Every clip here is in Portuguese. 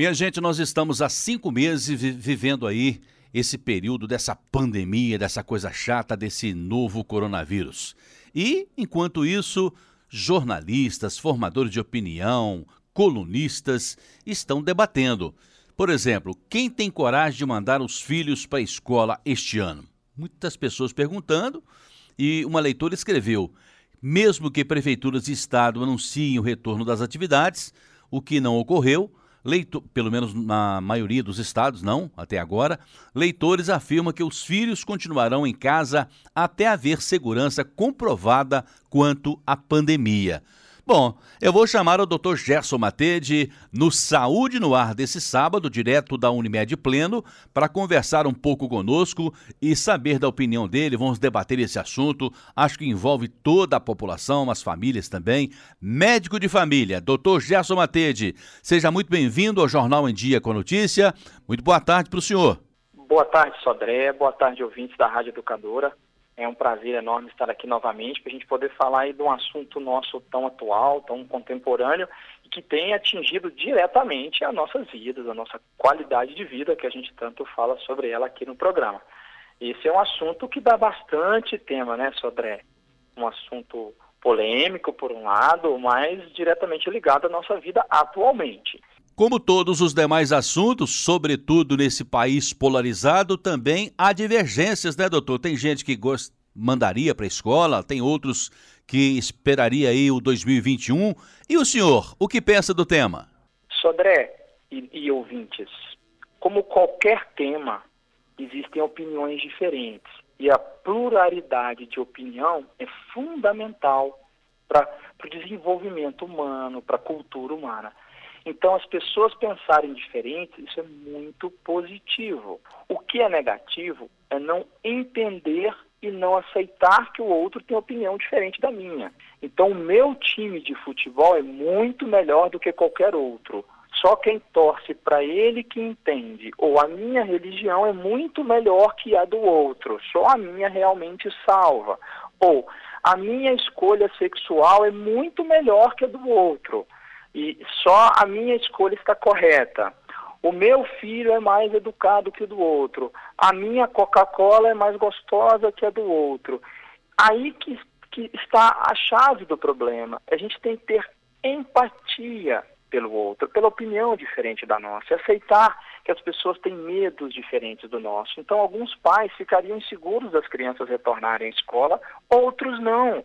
Minha gente, nós estamos há cinco meses vivendo aí esse período dessa pandemia, dessa coisa chata, desse novo coronavírus. E, enquanto isso, jornalistas, formadores de opinião, colunistas estão debatendo. Por exemplo, quem tem coragem de mandar os filhos para a escola este ano? Muitas pessoas perguntando, e uma leitora escreveu: mesmo que prefeituras e Estado anunciem o retorno das atividades, o que não ocorreu, Leitor, pelo menos na maioria dos estados, não, até agora, leitores afirmam que os filhos continuarão em casa até haver segurança comprovada quanto à pandemia. Bom, eu vou chamar o Dr. Gerson Matede no Saúde no Ar desse sábado, direto da Unimed Pleno, para conversar um pouco conosco e saber da opinião dele. Vamos debater esse assunto. Acho que envolve toda a população, as famílias também. Médico de família, Dr. Gerson Matede, seja muito bem-vindo ao Jornal em Dia com a Notícia. Muito boa tarde para o senhor. Boa tarde, Sodré. Boa tarde, ouvintes da Rádio Educadora. É um prazer enorme estar aqui novamente para a gente poder falar aí de um assunto nosso tão atual, tão contemporâneo e que tem atingido diretamente as nossas vidas, a nossa qualidade de vida, que a gente tanto fala sobre ela aqui no programa. Esse é um assunto que dá bastante tema, né, Sodré? Um assunto polêmico, por um lado, mas diretamente ligado à nossa vida atualmente. Como todos os demais assuntos, sobretudo nesse país polarizado, também há divergências, né, doutor? Tem gente que gost... mandaria para a escola, tem outros que esperaria aí o 2021. E o senhor, o que pensa do tema? Sodré e, e ouvintes, como qualquer tema, existem opiniões diferentes. E a pluralidade de opinião é fundamental para o desenvolvimento humano, para a cultura humana. Então, as pessoas pensarem diferente, isso é muito positivo. O que é negativo é não entender e não aceitar que o outro tem opinião diferente da minha. Então, o meu time de futebol é muito melhor do que qualquer outro. Só quem torce para ele que entende. Ou a minha religião é muito melhor que a do outro. Só a minha realmente salva. Ou a minha escolha sexual é muito melhor que a do outro e só a minha escolha está correta. O meu filho é mais educado que o do outro. A minha Coca-Cola é mais gostosa que a do outro. Aí que, que está a chave do problema. A gente tem que ter empatia pelo outro, pela opinião diferente da nossa, aceitar que as pessoas têm medos diferentes do nosso. Então, alguns pais ficariam inseguros das crianças retornarem à escola, outros não.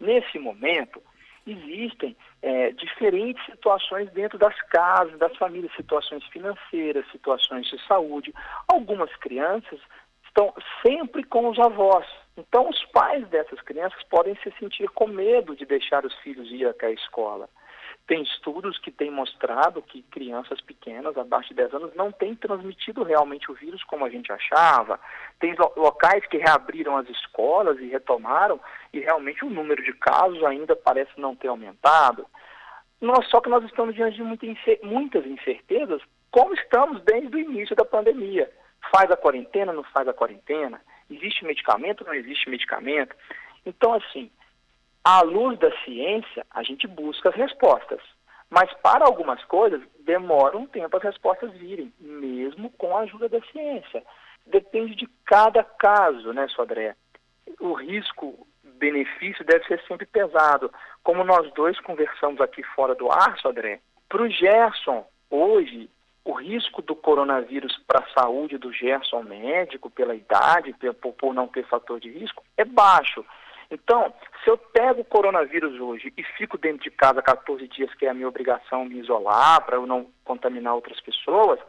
Nesse momento, existem é, diferentes situações dentro das casas, das famílias, situações financeiras, situações de saúde. Algumas crianças estão sempre com os avós. Então, os pais dessas crianças podem se sentir com medo de deixar os filhos ir até a escola. Tem estudos que têm mostrado que crianças pequenas, abaixo de 10 anos, não têm transmitido realmente o vírus como a gente achava. Tem locais que reabriram as escolas e retomaram, e realmente o número de casos ainda parece não ter aumentado. Nós, só que nós estamos diante de muitas incertezas, como estamos desde o início da pandemia. Faz a quarentena, não faz a quarentena? Existe medicamento, não existe medicamento? Então, assim, à luz da ciência, a gente busca as respostas. Mas para algumas coisas, demora um tempo as respostas virem, mesmo com a ajuda da ciência. Depende de cada caso, né, Sodré? O risco-benefício deve ser sempre pesado. Como nós dois conversamos aqui fora do ar, Sodré, para o Gerson, hoje, o risco do coronavírus para a saúde do Gerson médico, pela idade, por não ter fator de risco, é baixo. Então, se eu pego o coronavírus hoje e fico dentro de casa 14 dias, que é a minha obrigação me isolar para eu não contaminar outras pessoas,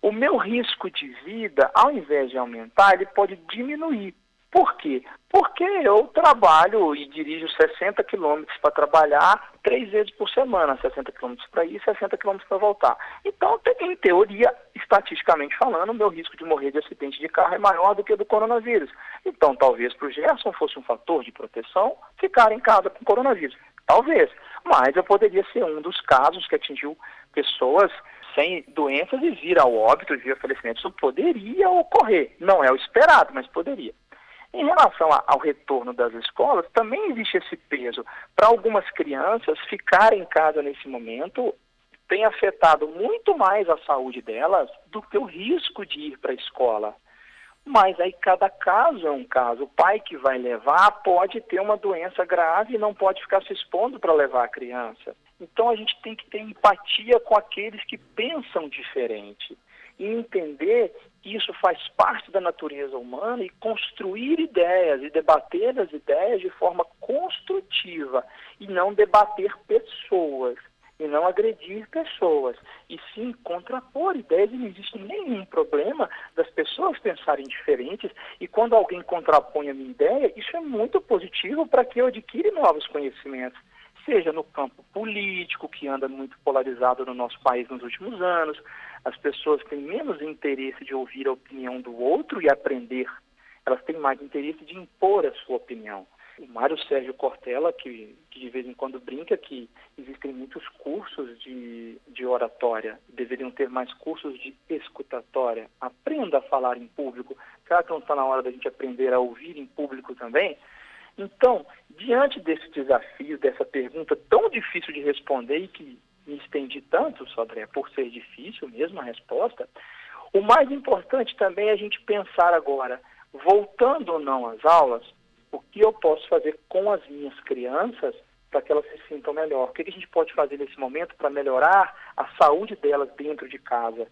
o meu risco de vida, ao invés de aumentar, ele pode diminuir. Por quê? Porque eu trabalho e dirijo 60 quilômetros para trabalhar três vezes por semana, 60 quilômetros para ir, 60 quilômetros para voltar. Então, em teoria, estatisticamente falando, o meu risco de morrer de acidente de carro é maior do que o do coronavírus. Então, talvez para o Gerson fosse um fator de proteção ficar em casa com coronavírus. Talvez. Mas eu poderia ser um dos casos que atingiu pessoas sem doenças e vir ao óbito, vir ao falecimento. Isso poderia ocorrer. Não é o esperado, mas poderia. Em relação ao retorno das escolas, também existe esse peso. Para algumas crianças, ficar em casa nesse momento tem afetado muito mais a saúde delas do que o risco de ir para a escola. Mas aí cada caso é um caso. O pai que vai levar pode ter uma doença grave e não pode ficar se expondo para levar a criança. Então a gente tem que ter empatia com aqueles que pensam diferente e entender que isso faz parte da natureza humana e construir ideias e debater as ideias de forma construtiva e não debater pessoas e não agredir pessoas, e sim contrapor ideias, e não existe nenhum problema das pessoas pensarem diferentes, e quando alguém contrapõe a minha ideia, isso é muito positivo para que eu adquira novos conhecimentos, seja no campo político, que anda muito polarizado no nosso país nos últimos anos, as pessoas têm menos interesse de ouvir a opinião do outro e aprender, elas têm mais interesse de impor a sua opinião o Mário Sérgio Cortella, que, que, de vez em quando brinca que existem muitos cursos de, de oratória, deveriam ter mais cursos de escutatória. Aprenda a falar em público. Será que não está na hora da gente aprender a ouvir em público também? Então, diante desse desafio, dessa pergunta tão difícil de responder e que me estendi tanto, Sodré, por ser difícil mesmo a resposta, o mais importante também é a gente pensar agora, voltando ou não às aulas, o que eu posso fazer com as minhas crianças para que elas se sintam melhor? O que a gente pode fazer nesse momento para melhorar a saúde delas dentro de casa,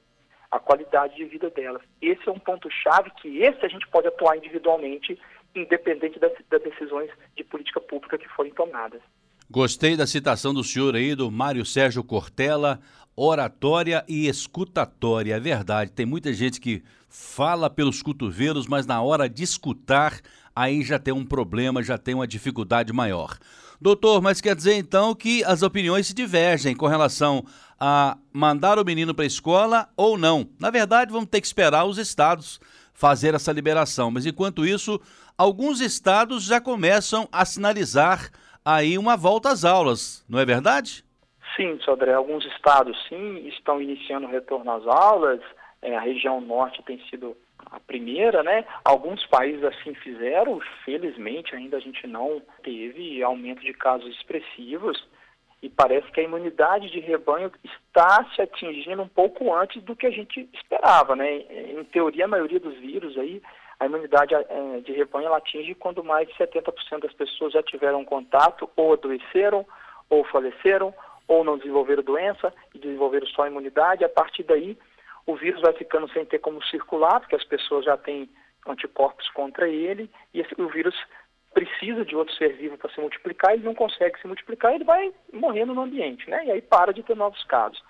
a qualidade de vida delas? Esse é um ponto-chave que esse a gente pode atuar individualmente, independente das, das decisões de política pública que forem tomadas. Gostei da citação do senhor aí, do Mário Sérgio Cortella, oratória e escutatória. É verdade, tem muita gente que fala pelos cotovelos, mas na hora de escutar aí já tem um problema, já tem uma dificuldade maior. Doutor, mas quer dizer então que as opiniões se divergem com relação a mandar o menino para a escola ou não. Na verdade, vamos ter que esperar os estados fazer essa liberação, mas enquanto isso, alguns estados já começam a sinalizar aí uma volta às aulas, não é verdade? Sim, Sodré, alguns estados sim estão iniciando o retorno às aulas. É, a região norte tem sido a primeira, né? Alguns países assim fizeram, felizmente ainda a gente não teve aumento de casos expressivos e parece que a imunidade de rebanho está se atingindo um pouco antes do que a gente esperava, né? Em teoria, a maioria dos vírus aí, a imunidade eh, de rebanho ela atinge quando mais de 70% das pessoas já tiveram contato ou adoeceram ou faleceram ou não desenvolveram doença e desenvolveram só a imunidade. A partir daí, o vírus vai ficando sem ter como circular, porque as pessoas já têm anticorpos contra ele, e esse, o vírus precisa de outro ser vivo para se multiplicar, ele não consegue se multiplicar, ele vai morrendo no ambiente, né? E aí para de ter novos casos.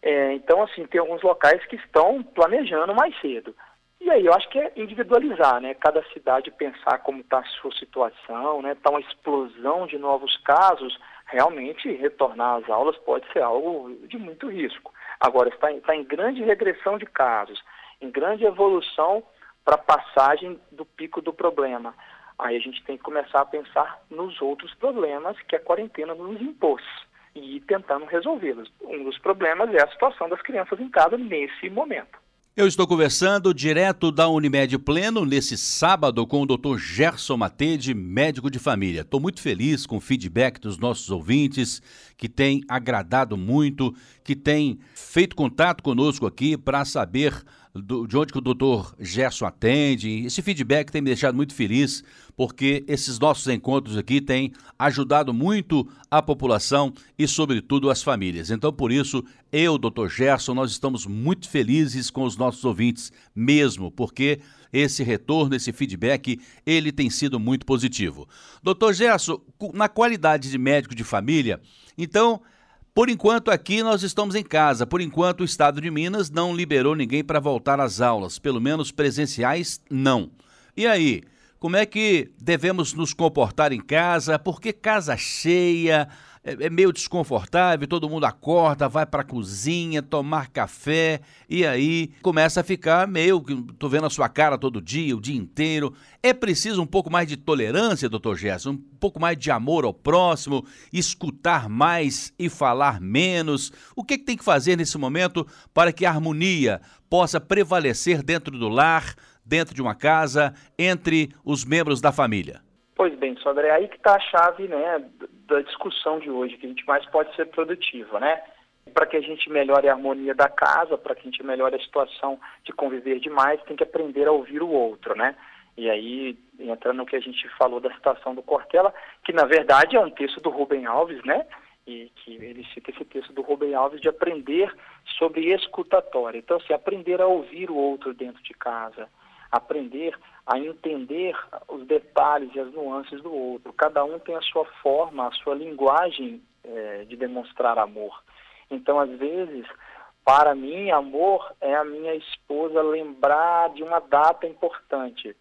É, então, assim, tem alguns locais que estão planejando mais cedo. E aí eu acho que é individualizar, né? Cada cidade pensar como está a sua situação, né? Está uma explosão de novos casos, realmente retornar às aulas pode ser algo de muito risco. Agora, está em, está em grande regressão de casos, em grande evolução para a passagem do pico do problema. Aí a gente tem que começar a pensar nos outros problemas que a quarentena nos impôs e ir tentando resolvê-los. Um dos problemas é a situação das crianças em casa nesse momento. Eu estou conversando direto da Unimed Pleno nesse sábado com o Dr. Gerson Matede, médico de família. Estou muito feliz com o feedback dos nossos ouvintes, que tem agradado muito, que tem feito contato conosco aqui para saber do, de onde que o doutor Gerson atende. Esse feedback tem me deixado muito feliz, porque esses nossos encontros aqui têm ajudado muito a população e, sobretudo, as famílias. Então, por isso, eu, doutor Gerson, nós estamos muito felizes com os nossos ouvintes mesmo, porque esse retorno, esse feedback, ele tem sido muito positivo. Doutor Gerson, na qualidade de médico de família, então por enquanto, aqui nós estamos em casa. Por enquanto, o estado de Minas não liberou ninguém para voltar às aulas, pelo menos presenciais, não. E aí, como é que devemos nos comportar em casa? Por que casa cheia? É, é meio desconfortável, todo mundo acorda, vai para a cozinha tomar café e aí começa a ficar meio que tô vendo a sua cara todo dia, o dia inteiro. É preciso um pouco mais de tolerância, doutor Gerson, um pouco mais de amor ao próximo, escutar mais e falar menos. O que, que tem que fazer nesse momento para que a harmonia possa prevalecer dentro do lar, dentro de uma casa, entre os membros da família? Pois bem, Sandra, é aí que está a chave né, da discussão de hoje, que a gente mais pode ser produtiva, né? para que a gente melhore a harmonia da casa, para que a gente melhore a situação de conviver demais, tem que aprender a ouvir o outro, né? E aí, entrando no que a gente falou da citação do Cortella, que na verdade é um texto do Rubem Alves, né? E que ele cita esse texto do Rubem Alves de aprender sobre escutatória. Então, assim, aprender a ouvir o outro dentro de casa, aprender a entender os detalhes e as nuances do outro. Cada um tem a sua forma, a sua linguagem é, de demonstrar amor. Então, às vezes, para mim, amor é a minha esposa lembrar de uma data importante.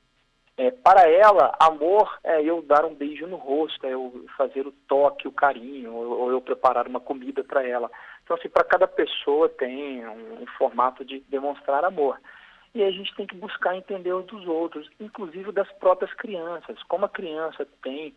É, para ela, amor é eu dar um beijo no rosto, é eu fazer o toque, o carinho, ou, ou eu preparar uma comida para ela. Então, assim, para cada pessoa tem um, um, formato de demonstrar amor. E a gente tem que buscar entender os dos outros, inclusive das próprias crianças. Como a criança tem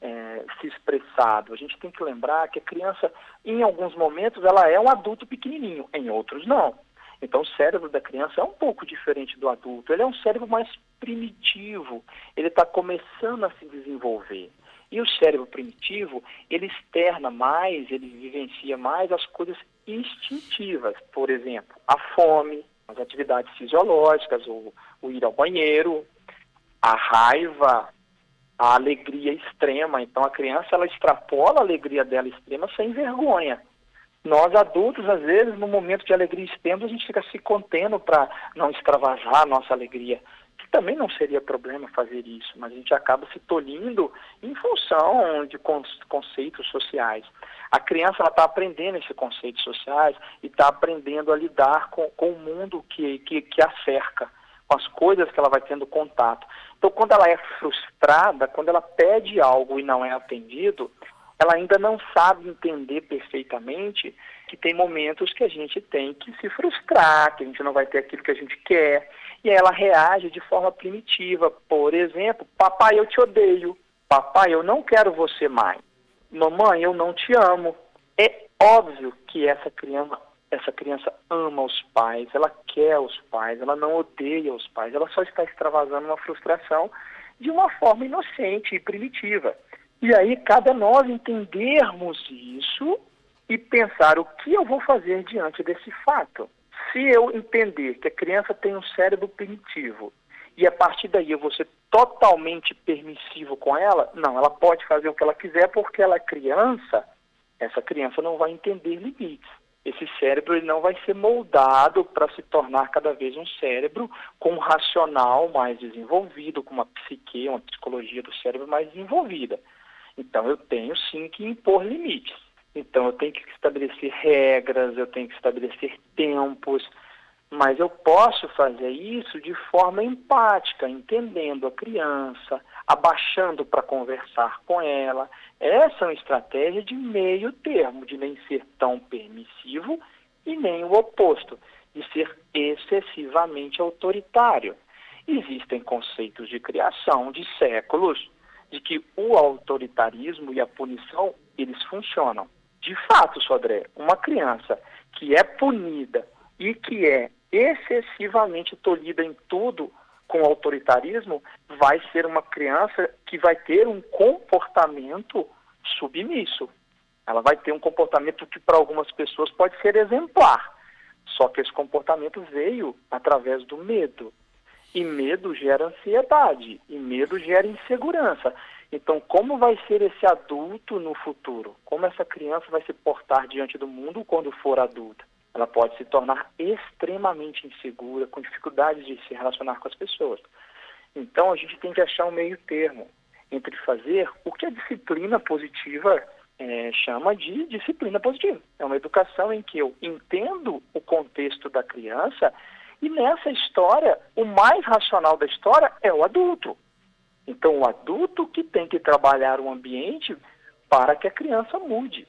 é, se expressado. A gente tem que lembrar que a criança, em alguns momentos, ela é um adulto pequenininho, em outros não. Então, o cérebro da criança é um pouco diferente do adulto. Ele é um cérebro mais primitivo. Ele está começando a se desenvolver. E o cérebro primitivo, ele externa mais, ele vivencia mais as coisas instintivas. Por exemplo, a fome, as atividades fisiológicas, o, o ir ao banheiro, a raiva, a alegria extrema. Então, a criança, ela extrapola a alegria dela extrema sem vergonha. Nós adultos, às vezes, no momento de alegria extrema, a gente fica se contendo para não extravasar a nossa alegria. Que também não seria problema fazer isso, mas a gente acaba se tolhindo em função de conceitos sociais. A criança está aprendendo esses conceitos sociais e está aprendendo a lidar com, com o mundo que, que, que a cerca, com as coisas que ela vai tendo contato. Então, quando ela é frustrada, quando ela pede algo e não é atendido, ela ainda não sabe entender perfeitamente que tem momentos que a gente tem que se frustrar, que a gente não vai ter aquilo que a gente quer, e ela reage de forma primitiva. Por exemplo, papai, eu te odeio. Papai, eu não quero você mais. Mamãe, eu não te amo. É óbvio que essa criança, essa criança ama os pais, ela quer os pais, ela não odeia os pais, ela só está extravasando uma frustração de uma forma inocente e primitiva. E aí cabe a nós entendermos isso e pensar o que eu vou fazer diante desse fato. Se eu entender que a criança tem um cérebro primitivo e a partir daí eu vou ser totalmente permissivo com ela, não, ela pode fazer o que ela quiser porque ela é criança, essa criança não vai entender limites. Esse cérebro ele não vai ser moldado para se tornar cada vez um cérebro com um racional mais desenvolvido, com uma psique, uma psicologia do cérebro mais desenvolvida. Então eu tenho sim que impor limites. Então eu tenho que estabelecer regras, eu tenho que estabelecer tempos, mas eu posso fazer isso de forma empática, entendendo a criança, abaixando para conversar com ela. Essa é uma estratégia de meio termo, de nem ser tão permissivo e nem o oposto, de ser excessivamente autoritário. Existem conceitos de criação de séculos de que o autoritarismo e a punição, eles funcionam. De fato, Sodré, uma criança que é punida e que é excessivamente tolhida em tudo com autoritarismo, vai ser uma criança que vai ter um comportamento submisso. Ela vai ter um comportamento que para algumas pessoas pode ser exemplar. Só que esse comportamento veio através do medo. E medo gera ansiedade, e medo gera insegurança. Então, como vai ser esse adulto no futuro? Como essa criança vai se portar diante do mundo quando for adulta? Ela pode se tornar extremamente insegura, com dificuldades de se relacionar com as pessoas. Então, a gente tem que achar um meio termo entre fazer o que a disciplina positiva é, chama de disciplina positiva. É uma educação em que eu entendo o contexto da criança e nessa história, o mais racional da história é o adulto. Então, o adulto que tem que trabalhar o ambiente para que a criança mude.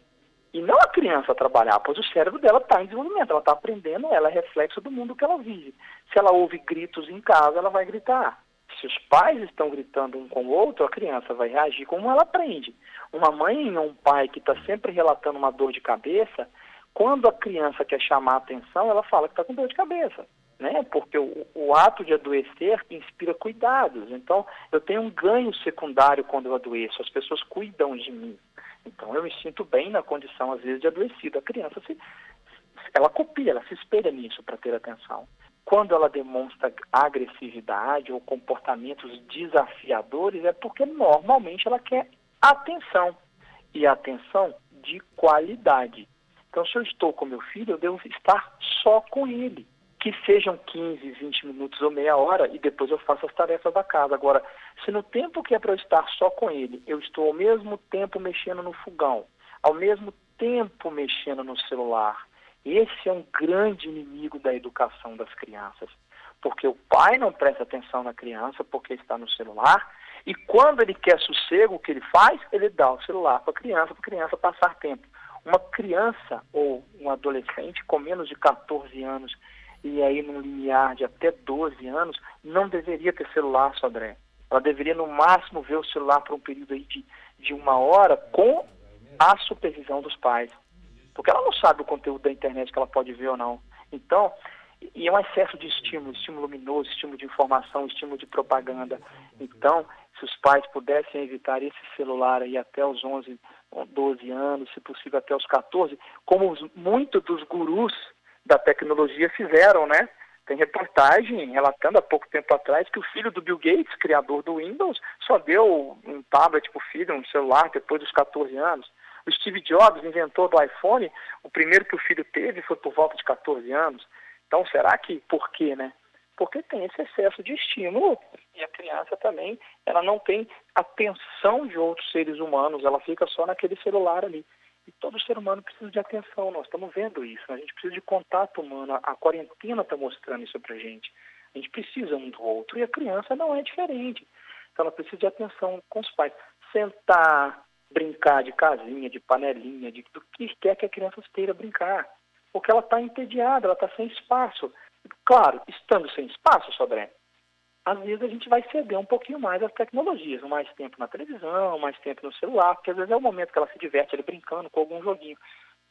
E não a criança trabalhar, pois o cérebro dela está em desenvolvimento, ela está aprendendo, ela é reflexo do mundo que ela vive. Se ela ouve gritos em casa, ela vai gritar. Se os pais estão gritando um com o outro, a criança vai reagir como ela aprende. Uma mãe ou um pai que está sempre relatando uma dor de cabeça, quando a criança quer chamar a atenção, ela fala que está com dor de cabeça né? Porque o, o, ato de adoecer inspira cuidados. Então, eu tenho um ganho secundário quando eu adoeço. As pessoas cuidam de mim. Então, eu me sinto bem na condição, às vezes, de adoecido. A criança se, ela copia, ela se espelha nisso para ter atenção. Quando ela demonstra agressividade ou comportamentos desafiadores, é porque normalmente ela quer atenção. E atenção de qualidade. Então, se eu estou com meu filho, eu devo estar só com ele. Que sejam 15, 20 minutos ou meia hora e depois eu faço as tarefas da casa. Agora, se no tempo que é para eu estar só com ele, eu estou ao mesmo tempo mexendo no fogão, ao mesmo tempo mexendo no celular, esse é um grande inimigo da educação das crianças. Porque o pai não presta atenção na criança porque está no celular e quando ele quer sossego, o que ele faz? Ele dá o celular para a criança, para a criança passar tempo. Uma criança ou um adolescente com menos de 14 anos e aí num limiar de até 12 anos, não deveria ter celular, Sodré. Ela deveria no máximo ver o celular por um período aí de, de uma hora com a supervisão dos pais. Porque ela não sabe o conteúdo da internet que ela pode ver ou não. Então, e é um excesso de estímulo, estímulo luminoso, estímulo de informação, estímulo de propaganda. Então, se os pais pudessem evitar esse celular aí até os 11, 12 anos, se possível até os 14, como muitos dos gurus da tecnologia fizeram, né? Tem reportagem relatando há pouco tempo atrás que o filho do Bill Gates, criador do Windows, só deu um tablet para o filho, um celular, depois dos 14 anos. O Steve Jobs, inventor do iPhone, o primeiro que o filho teve foi por volta de 14 anos. Então, será que por quê, né? porque tem esse excesso de estímulo e a criança também ela não tem atenção de outros seres humanos, ela fica só naquele celular ali. E todo ser humano precisa de atenção, nós estamos vendo isso, a gente precisa de contato humano, a quarentena está mostrando isso para gente. A gente precisa um do outro e a criança não é diferente. Então ela precisa de atenção com os pais. Sentar, brincar de casinha, de panelinha, de do que quer que a criança esteja brincar. Porque ela está entediada, ela está sem espaço. Claro, estando sem espaço, Sodré, às vezes a gente vai ceder um pouquinho mais às tecnologias, mais tempo na televisão, mais tempo no celular, porque às vezes é o momento que ela se diverte ali brincando com algum joguinho.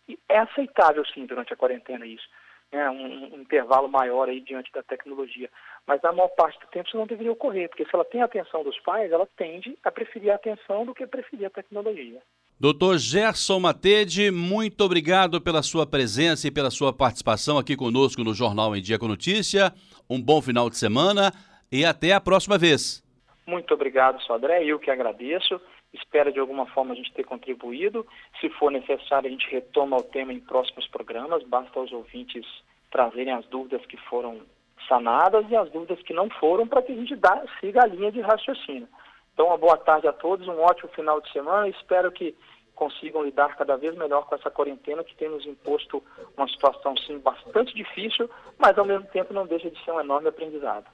E é aceitável, sim, durante a quarentena isso. Né? Um, um, intervalo maior aí diante da tecnologia. Mas na maior parte do tempo isso não deveria ocorrer, porque se ela tem a atenção dos pais, ela tende a preferir a atenção do que preferir a tecnologia. Doutor Gerson Matede, muito obrigado pela sua presença e pela sua participação aqui conosco no Jornal em Dia com Notícia. Um bom final de semana e até a próxima vez. Muito obrigado, Sodré. Eu que agradeço. Espero de alguma forma a gente ter contribuído. Se for necessário, a gente retoma o tema em próximos programas. Basta aos ouvintes trazerem as dúvidas que foram sanadas e as dúvidas que não foram para que a gente dá, siga a linha de raciocínio. Então, uma boa tarde a todos, um ótimo final de semana. Espero que consigam lidar cada vez melhor com essa quarentena que tem nos imposto uma situação sim bastante difícil, mas ao mesmo tempo não deixa de ser um enorme aprendizado.